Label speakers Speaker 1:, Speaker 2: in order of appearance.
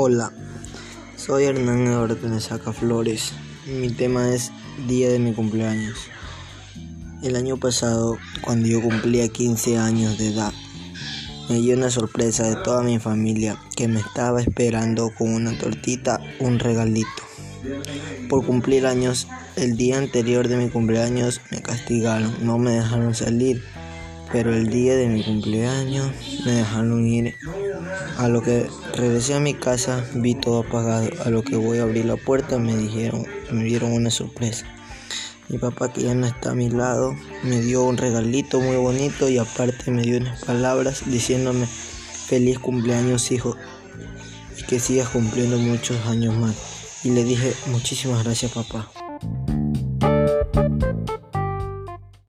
Speaker 1: Hola, soy Hernán Eduardo Tenesaca Flores. Mi tema es Día de mi cumpleaños. El año pasado, cuando yo cumplía 15 años de edad, me dio una sorpresa de toda mi familia que me estaba esperando con una tortita, un regalito. Por cumplir años, el día anterior de mi cumpleaños me castigaron, no me dejaron salir, pero el día de mi cumpleaños me dejaron ir a lo que regresé a mi casa vi todo apagado. A lo que voy a abrir la puerta me dijeron, me dieron una sorpresa. Mi papá que ya no está a mi lado me dio un regalito muy bonito y aparte me dio unas palabras diciéndome feliz cumpleaños hijo y que sigas cumpliendo muchos años más. Y le dije muchísimas gracias papá.